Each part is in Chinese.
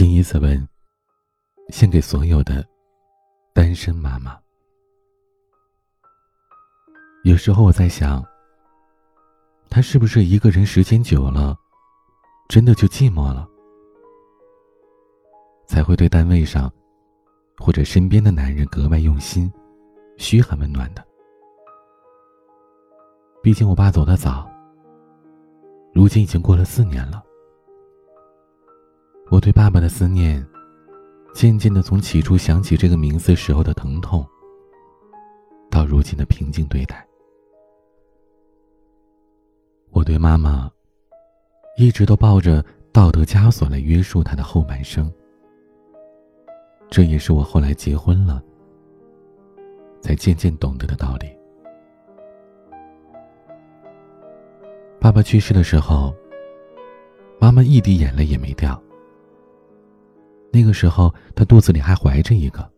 谨以此文，献给所有的单身妈妈。有时候我在想，他是不是一个人时间久了，真的就寂寞了，才会对单位上或者身边的男人格外用心、嘘寒问暖的？毕竟我爸走得早，如今已经过了四年了。我对爸爸的思念，渐渐的从起初想起这个名字时候的疼痛，到如今的平静对待。我对妈妈，一直都抱着道德枷锁来约束她的后半生。这也是我后来结婚了，才渐渐懂得的道理。爸爸去世的时候，妈妈一滴眼泪也没掉。那个时候，她肚子里还怀着一个。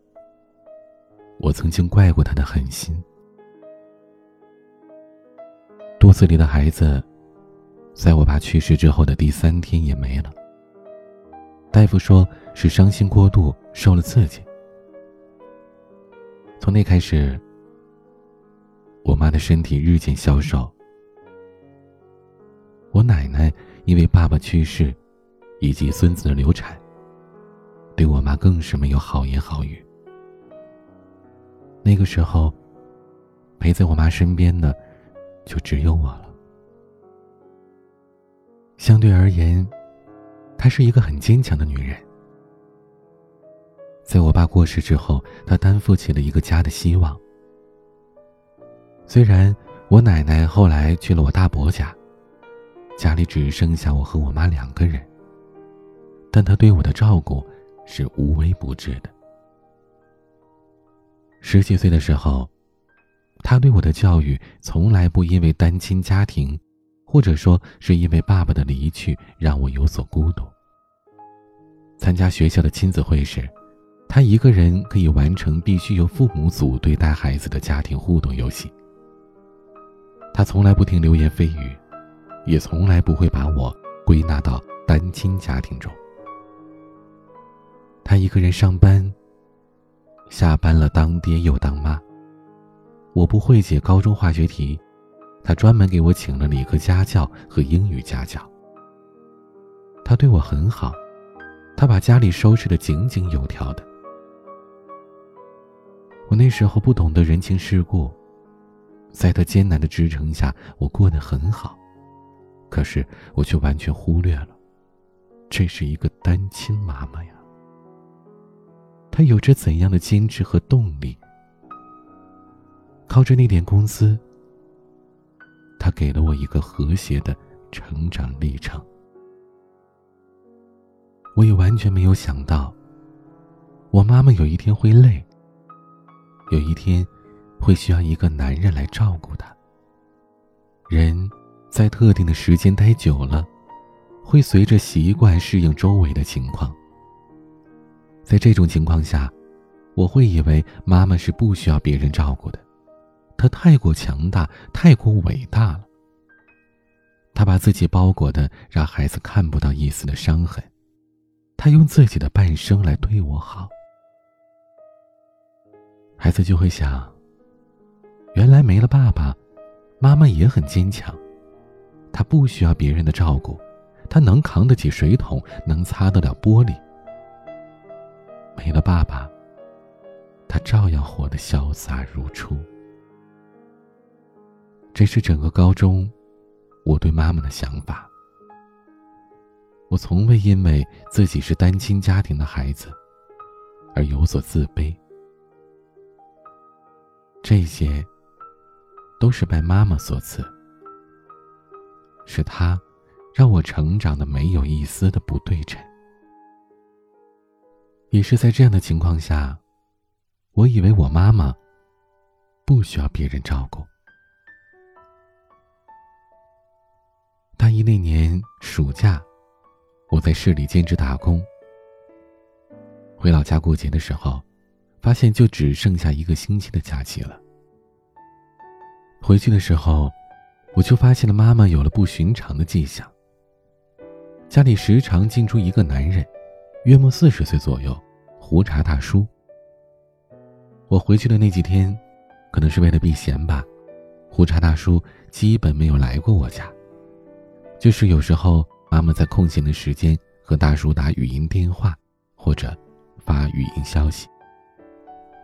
我曾经怪过她的狠心。肚子里的孩子，在我爸去世之后的第三天也没了。大夫说是伤心过度，受了刺激。从那开始，我妈的身体日渐消瘦。我奶奶因为爸爸去世，以及孙子的流产，对我妈更是没有好言好语。那个时候，陪在我妈身边的。就只有我了。相对而言，她是一个很坚强的女人。在我爸过世之后，她担负起了一个家的希望。虽然我奶奶后来去了我大伯家，家里只剩下我和我妈两个人，但她对我的照顾是无微不至的。十几岁的时候。他对我的教育从来不因为单亲家庭，或者说是因为爸爸的离去让我有所孤独。参加学校的亲子会时，他一个人可以完成必须由父母组队带孩子的家庭互动游戏。他从来不听流言蜚语，也从来不会把我归纳到单亲家庭中。他一个人上班，下班了当爹又当妈。我不会解高中化学题，他专门给我请了理科家教和英语家教。他对我很好，他把家里收拾得井井有条的。我那时候不懂得人情世故，在他艰难的支撑下，我过得很好。可是我却完全忽略了，这是一个单亲妈妈呀。他有着怎样的坚持和动力？靠着那点工资，他给了我一个和谐的成长历程。我也完全没有想到，我妈妈有一天会累，有一天会需要一个男人来照顾她。人在特定的时间待久了，会随着习惯适应周围的情况。在这种情况下，我会以为妈妈是不需要别人照顾的。她太过强大，太过伟大了。他把自己包裹的，让孩子看不到一丝的伤痕。他用自己的半生来对我好，孩子就会想：原来没了爸爸，妈妈也很坚强。他不需要别人的照顾，他能扛得起水桶，能擦得了玻璃。没了爸爸，他照样活得潇洒如初。这是整个高中，我对妈妈的想法。我从未因为自己是单亲家庭的孩子，而有所自卑。这些，都是拜妈妈所赐。是她，让我成长的没有一丝的不对称。也是在这样的情况下，我以为我妈妈，不需要别人照顾。大一那年暑假，我在市里兼职打工。回老家过节的时候，发现就只剩下一个星期的假期了。回去的时候，我就发现了妈妈有了不寻常的迹象。家里时常进出一个男人，约莫四十岁左右，胡茬大叔。我回去的那几天，可能是为了避嫌吧，胡茬大叔基本没有来过我家。就是有时候妈妈在空闲的时间和大叔打语音电话，或者发语音消息。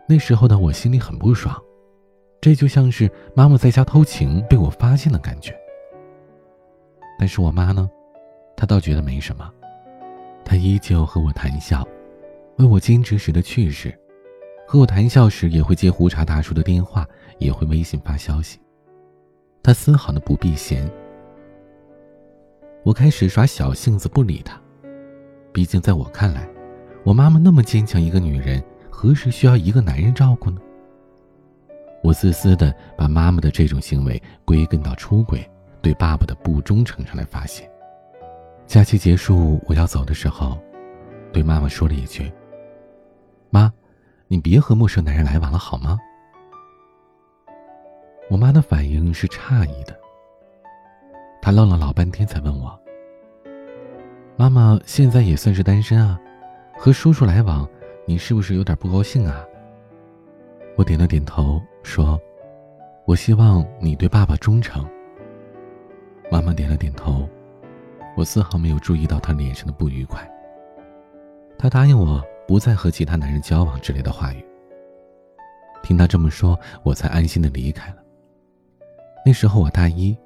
那时候的我心里很不爽，这就像是妈妈在家偷情被我发现的感觉。但是我妈呢，她倒觉得没什么，他依旧和我谈笑，问我兼职时的趣事。和我谈笑时，也会接胡茬大叔的电话，也会微信发消息。他丝毫的不避嫌。我开始耍小性子不理他，毕竟在我看来，我妈妈那么坚强一个女人，何时需要一个男人照顾呢？我自私的把妈妈的这种行为归根到出轨、对爸爸的不忠诚上来发泄。假期结束，我要走的时候，对妈妈说了一句：“妈。”你别和陌生男人来往了，好吗？我妈的反应是诧异的，她愣了老半天，才问我：“妈妈现在也算是单身啊，和叔叔来往，你是不是有点不高兴啊？”我点了点头，说：“我希望你对爸爸忠诚。”妈妈点了点头，我丝毫没有注意到他脸上的不愉快。他答应我。不再和其他男人交往之类的话语。听他这么说，我才安心的离开了。那时候我大一，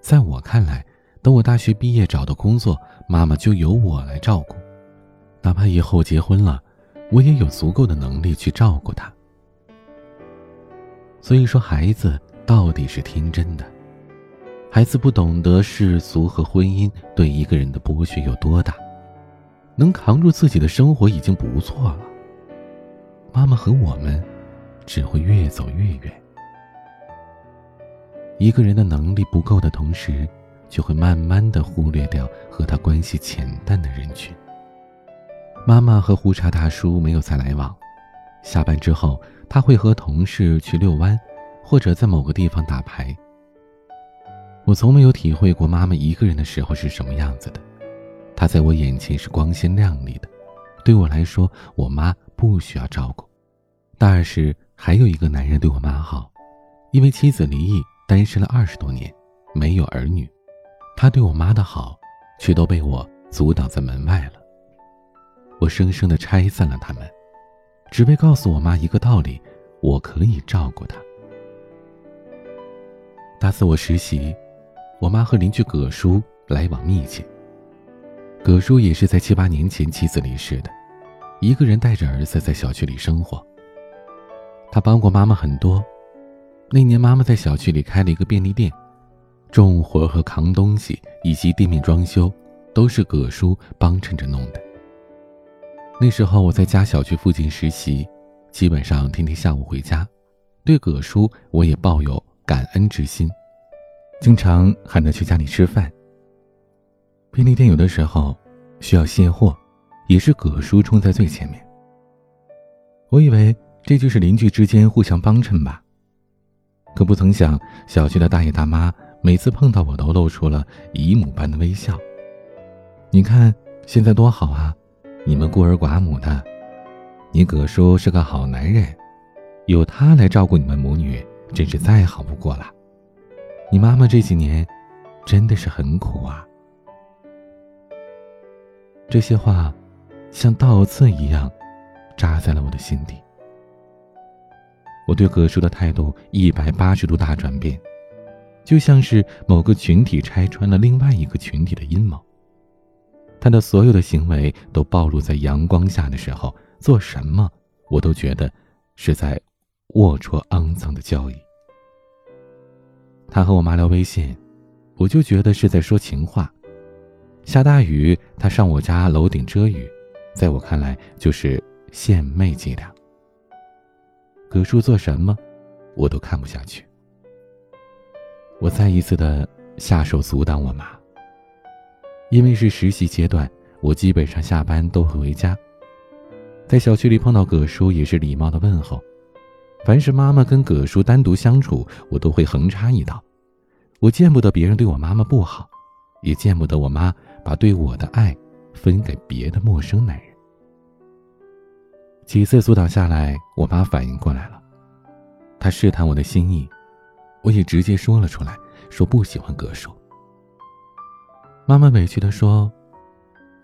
在我看来，等我大学毕业找到工作，妈妈就由我来照顾，哪怕以后结婚了，我也有足够的能力去照顾她。所以说，孩子到底是天真的，孩子不懂得世俗和婚姻对一个人的剥削有多大。能扛住自己的生活已经不错了。妈妈和我们只会越走越远。一个人的能力不够的同时，就会慢慢的忽略掉和他关系浅淡的人群。妈妈和胡茬大叔没有再来往。下班之后，他会和同事去遛弯，或者在某个地方打牌。我从没有体会过妈妈一个人的时候是什么样子的。她在我眼前是光鲜亮丽的，对我来说，我妈不需要照顾。大二时还有一个男人对我妈好，因为妻子离异，单身了二十多年，没有儿女，他对我妈的好，却都被我阻挡在门外了。我生生的拆散了他们，只为告诉我妈一个道理：我可以照顾她。大四我实习，我妈和邻居葛叔来往密切。葛叔也是在七八年前妻子离世的，一个人带着儿子在小区里生活。他帮过妈妈很多，那年妈妈在小区里开了一个便利店，重活和扛东西以及店面装修，都是葛叔帮衬着弄的。那时候我在家小区附近实习，基本上天天下午回家，对葛叔我也抱有感恩之心，经常喊他去家里吃饭。便利店有的时候需要卸货，也是葛叔冲在最前面。我以为这就是邻居之间互相帮衬吧，可不曾想，小区的大爷大妈每次碰到我都露出了姨母般的微笑。你看现在多好啊，你们孤儿寡母的，你葛叔是个好男人，有他来照顾你们母女，真是再好不过了。你妈妈这几年真的是很苦啊。这些话，像倒刺一样，扎在了我的心底。我对葛叔的态度一百八十度大转变，就像是某个群体拆穿了另外一个群体的阴谋。他的所有的行为都暴露在阳光下的时候，做什么我都觉得是在龌龊肮脏的交易。他和我妈聊微信，我就觉得是在说情话。下大雨，他上我家楼顶遮雨，在我看来就是献媚伎俩。葛叔做什么，我都看不下去。我再一次的下手阻挡我妈。因为是实习阶段，我基本上下班都会回家，在小区里碰到葛叔也是礼貌的问候。凡是妈妈跟葛叔单独相处，我都会横插一刀。我见不得别人对我妈妈不好，也见不得我妈。把对我的爱分给别的陌生男人。几次阻挡下来，我妈反应过来了，她试探我的心意，我也直接说了出来，说不喜欢葛叔。妈妈委屈的说：“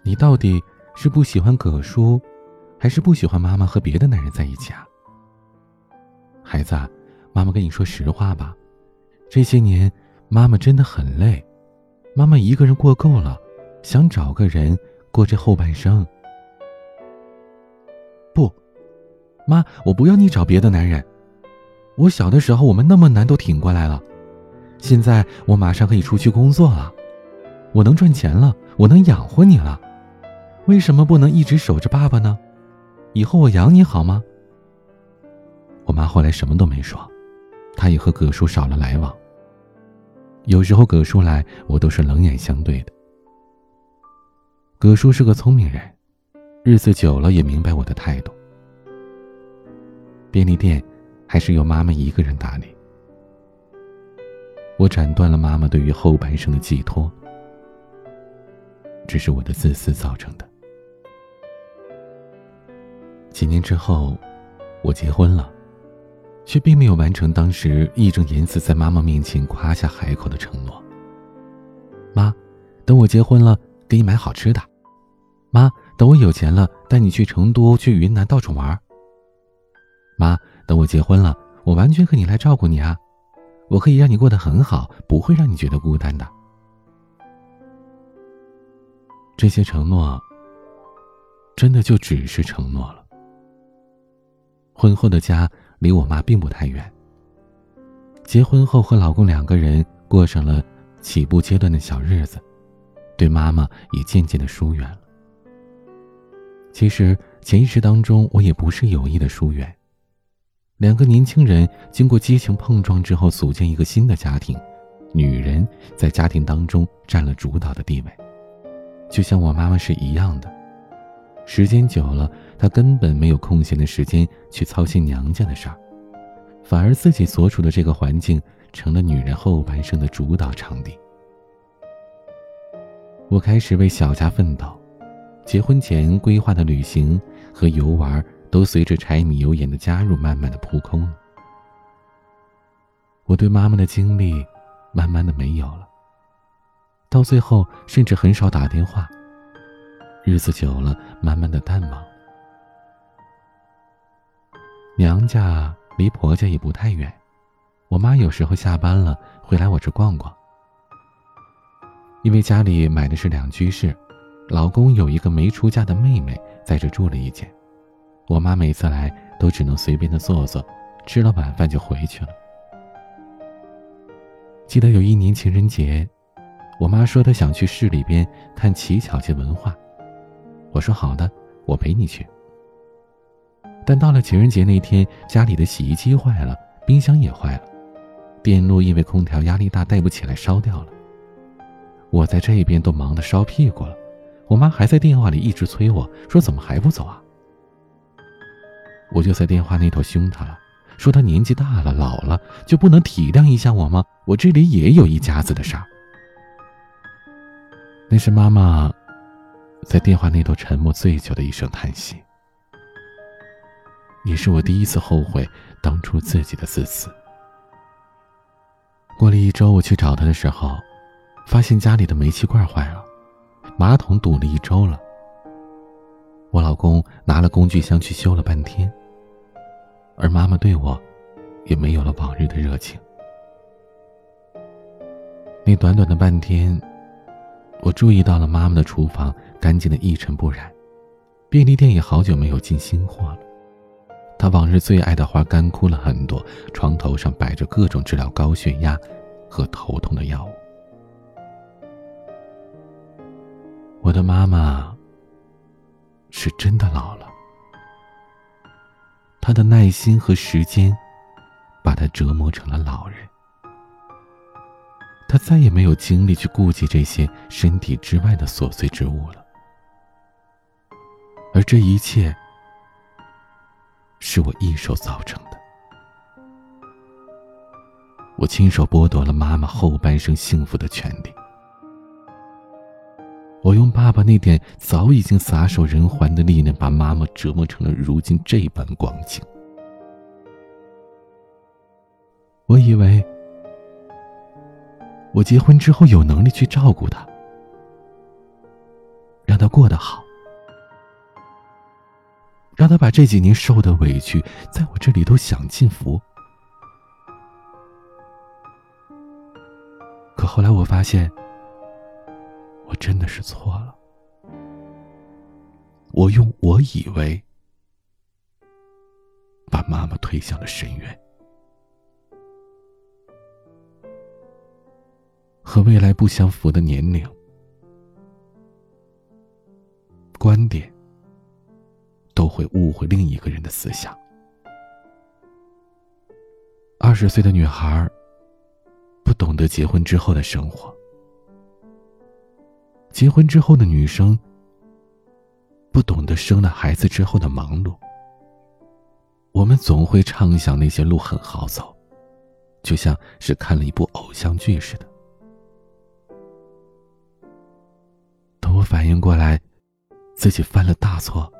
你到底是不喜欢葛叔，还是不喜欢妈妈和别的男人在一起啊？”孩子，妈妈跟你说实话吧，这些年妈妈真的很累，妈妈一个人过够了，想找个人过这后半生。不，妈，我不要你找别的男人。我小的时候我们那么难都挺过来了，现在我马上可以出去工作了。我能赚钱了，我能养活你了，为什么不能一直守着爸爸呢？以后我养你好吗？我妈后来什么都没说，她也和葛叔少了来往。有时候葛叔来，我都是冷眼相对的。葛叔是个聪明人，日子久了也明白我的态度。便利店还是由妈妈一个人打理，我斩断了妈妈对于后半生的寄托。这是我的自私造成的。几年之后，我结婚了，却并没有完成当时义正言辞在妈妈面前夸下海口的承诺。妈，等我结婚了，给你买好吃的。妈，等我有钱了，带你去成都、去云南到处玩。妈，等我结婚了，我完全可以来照顾你啊，我可以让你过得很好，不会让你觉得孤单的。这些承诺，真的就只是承诺了。婚后的家离我妈并不太远。结婚后和老公两个人过上了起步阶段的小日子，对妈妈也渐渐的疏远了。其实潜意识当中，我也不是有意的疏远。两个年轻人经过激情碰撞之后，组建一个新的家庭，女人在家庭当中占了主导的地位。就像我妈妈是一样的，时间久了，她根本没有空闲的时间去操心娘家的事儿，反而自己所处的这个环境成了女人后半生的主导场地。我开始为小家奋斗，结婚前规划的旅行和游玩都随着柴米油盐的加入，慢慢的扑空了。我对妈妈的精力，慢慢的没有了。到最后，甚至很少打电话。日子久了，慢慢的淡忘。娘家离婆家也不太远，我妈有时候下班了会来我这逛逛。因为家里买的是两居室，老公有一个没出嫁的妹妹在这住了一间，我妈每次来都只能随便的坐坐，吃了晚饭就回去了。记得有一年情人节。我妈说她想去市里边看乞巧节文化，我说好的，我陪你去。但到了情人节那天，家里的洗衣机坏了，冰箱也坏了，电路因为空调压力大带不起来，烧掉了。我在这边都忙得烧屁股了，我妈还在电话里一直催我说怎么还不走啊？我就在电话那头凶她了，说她年纪大了，老了就不能体谅一下我吗？我这里也有一家子的事儿。那是妈妈在电话那头沉默最久的一声叹息，也是我第一次后悔当初自己的自私。过了一周，我去找他的时候，发现家里的煤气罐坏了，马桶堵了一周了。我老公拿了工具箱去修了半天，而妈妈对我也没有了往日的热情。那短短的半天。我注意到了妈妈的厨房干净的一尘不染，便利店也好久没有进新货了。他往日最爱的花干枯了很多，床头上摆着各种治疗高血压和头痛的药物。我的妈妈是真的老了，她的耐心和时间把她折磨成了老人。他再也没有精力去顾及这些身体之外的琐碎之物了，而这一切是我一手造成的。我亲手剥夺了妈妈后半生幸福的权利。我用爸爸那点早已经撒手人寰的力量，把妈妈折磨成了如今这般光景。我以为，我结婚之后有能力去照顾她，让她过得好，让他把这几年受的委屈，在我这里都享尽福。可后来我发现。我真的是错了，我用我以为把妈妈推向了深渊，和未来不相符的年龄、观点，会误会另一个人的思想。二十岁的女孩不懂得结婚之后的生活。结婚之后的女生，不懂得生了孩子之后的忙碌。我们总会畅想那些路很好走，就像是看了一部偶像剧似的。等我反应过来，自己犯了大错，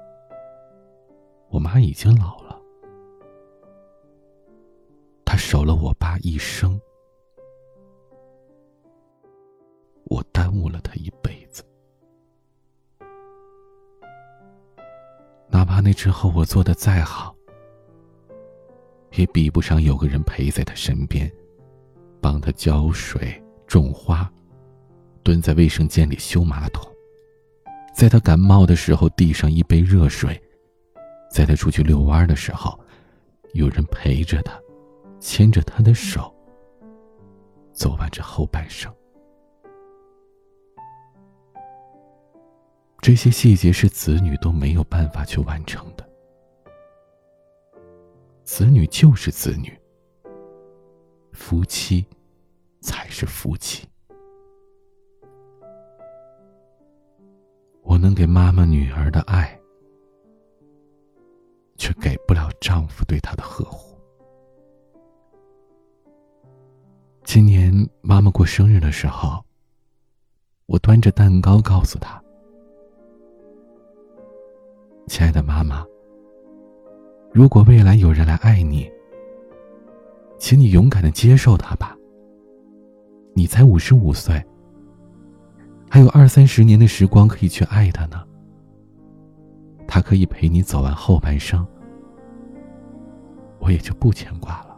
我妈已经老了，她守了我爸一生，我耽误了她一辈子。哪怕那之后我做的再好，也比不上有个人陪在她身边，帮他浇水、种花，蹲在卫生间里修马桶，在他感冒的时候递上一杯热水，在他出去遛弯的时候，有人陪着他，牵着他的手，走完这后半生。这些细节是子女都没有办法去完成的。子女就是子女，夫妻才是夫妻。我能给妈妈女儿的爱，丈夫对她的呵护。今年妈妈过生日的时候，我端着蛋糕告诉她。亲爱的妈妈，如果未来有人来爱你，请你勇敢的接受他吧。你才五十五岁，还有二三十年的时光可以去爱他呢。他可以陪你走完后半生，我也就不牵挂了。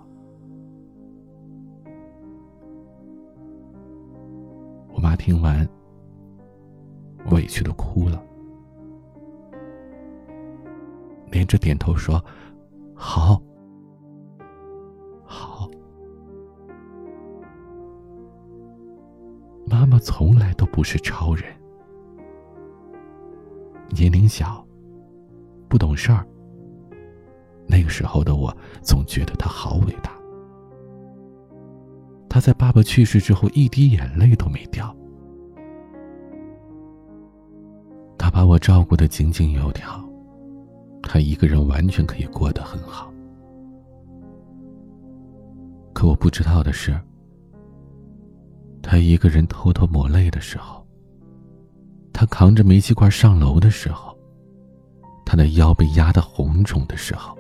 我妈听完，委屈的哭了。连着点头说：“好，好。”妈妈从来都不是超人，年龄小，不懂事儿。那个时候的我总觉得他好伟大。他在爸爸去世之后一滴眼泪都没掉，他把我照顾的井井有条。他一个人完全可以过得很好，可我不知道的是，他一个人偷偷抹泪的时候，他扛着煤气罐上楼的时候，他的腰被压得红肿的时候，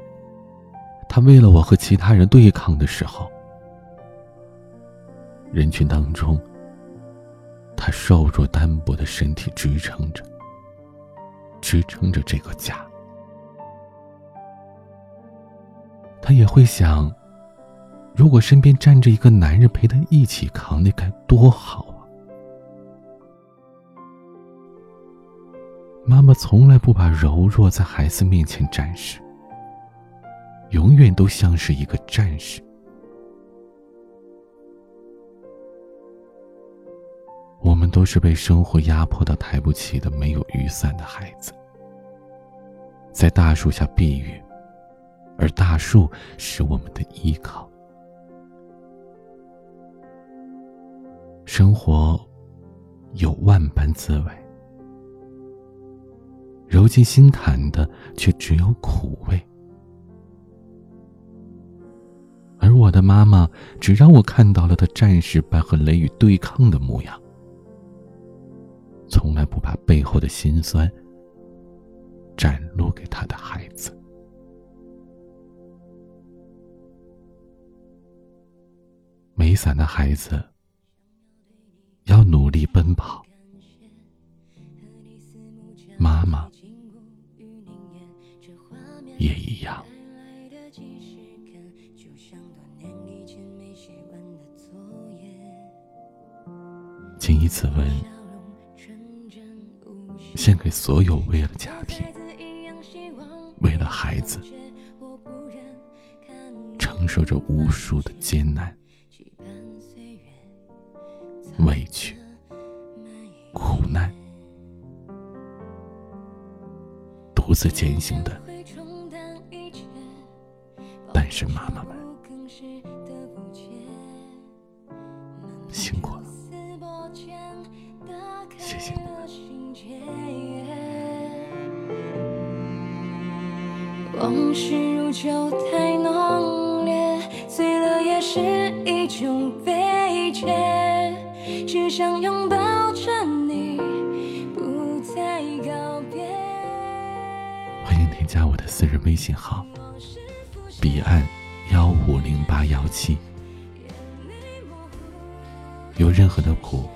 他为了我和其他人对抗的时候，人群当中，他瘦弱单薄的身体支撑着，支撑着这个家。他也会想，如果身边站着一个男人陪他一起扛，那该多好啊！妈妈从来不把柔弱在孩子面前展示，永远都像是一个战士。我们都是被生活压迫到抬不起的、没有雨伞的孩子，在大树下避雨。而大树是我们的依靠。生活有万般滋味，揉进心坎的却只有苦味。的妈妈只让我看到了她战士般和雷雨对抗的模样。从来不把背后的辛酸展露给他的孩子。没伞的孩子要努力奔跑，妈妈也一样。以此文献给所有为了家庭、为了孩子承受着无数的艰难。委屈、苦难，独自前行的单身妈妈们，酒，太浓烈，醉了也是一种悲切。只想拥抱着你，不再告别。欢迎添加我的私人微信号：彼岸幺五零八幺七。有任何的苦，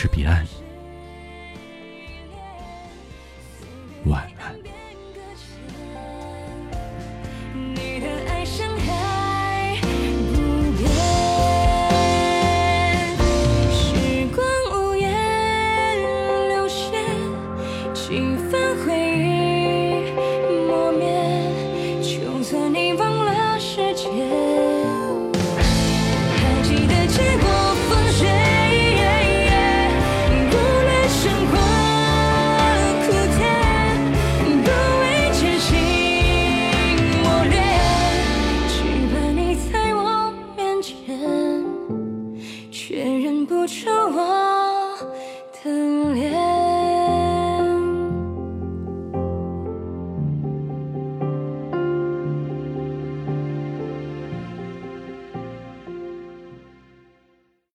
是彼岸。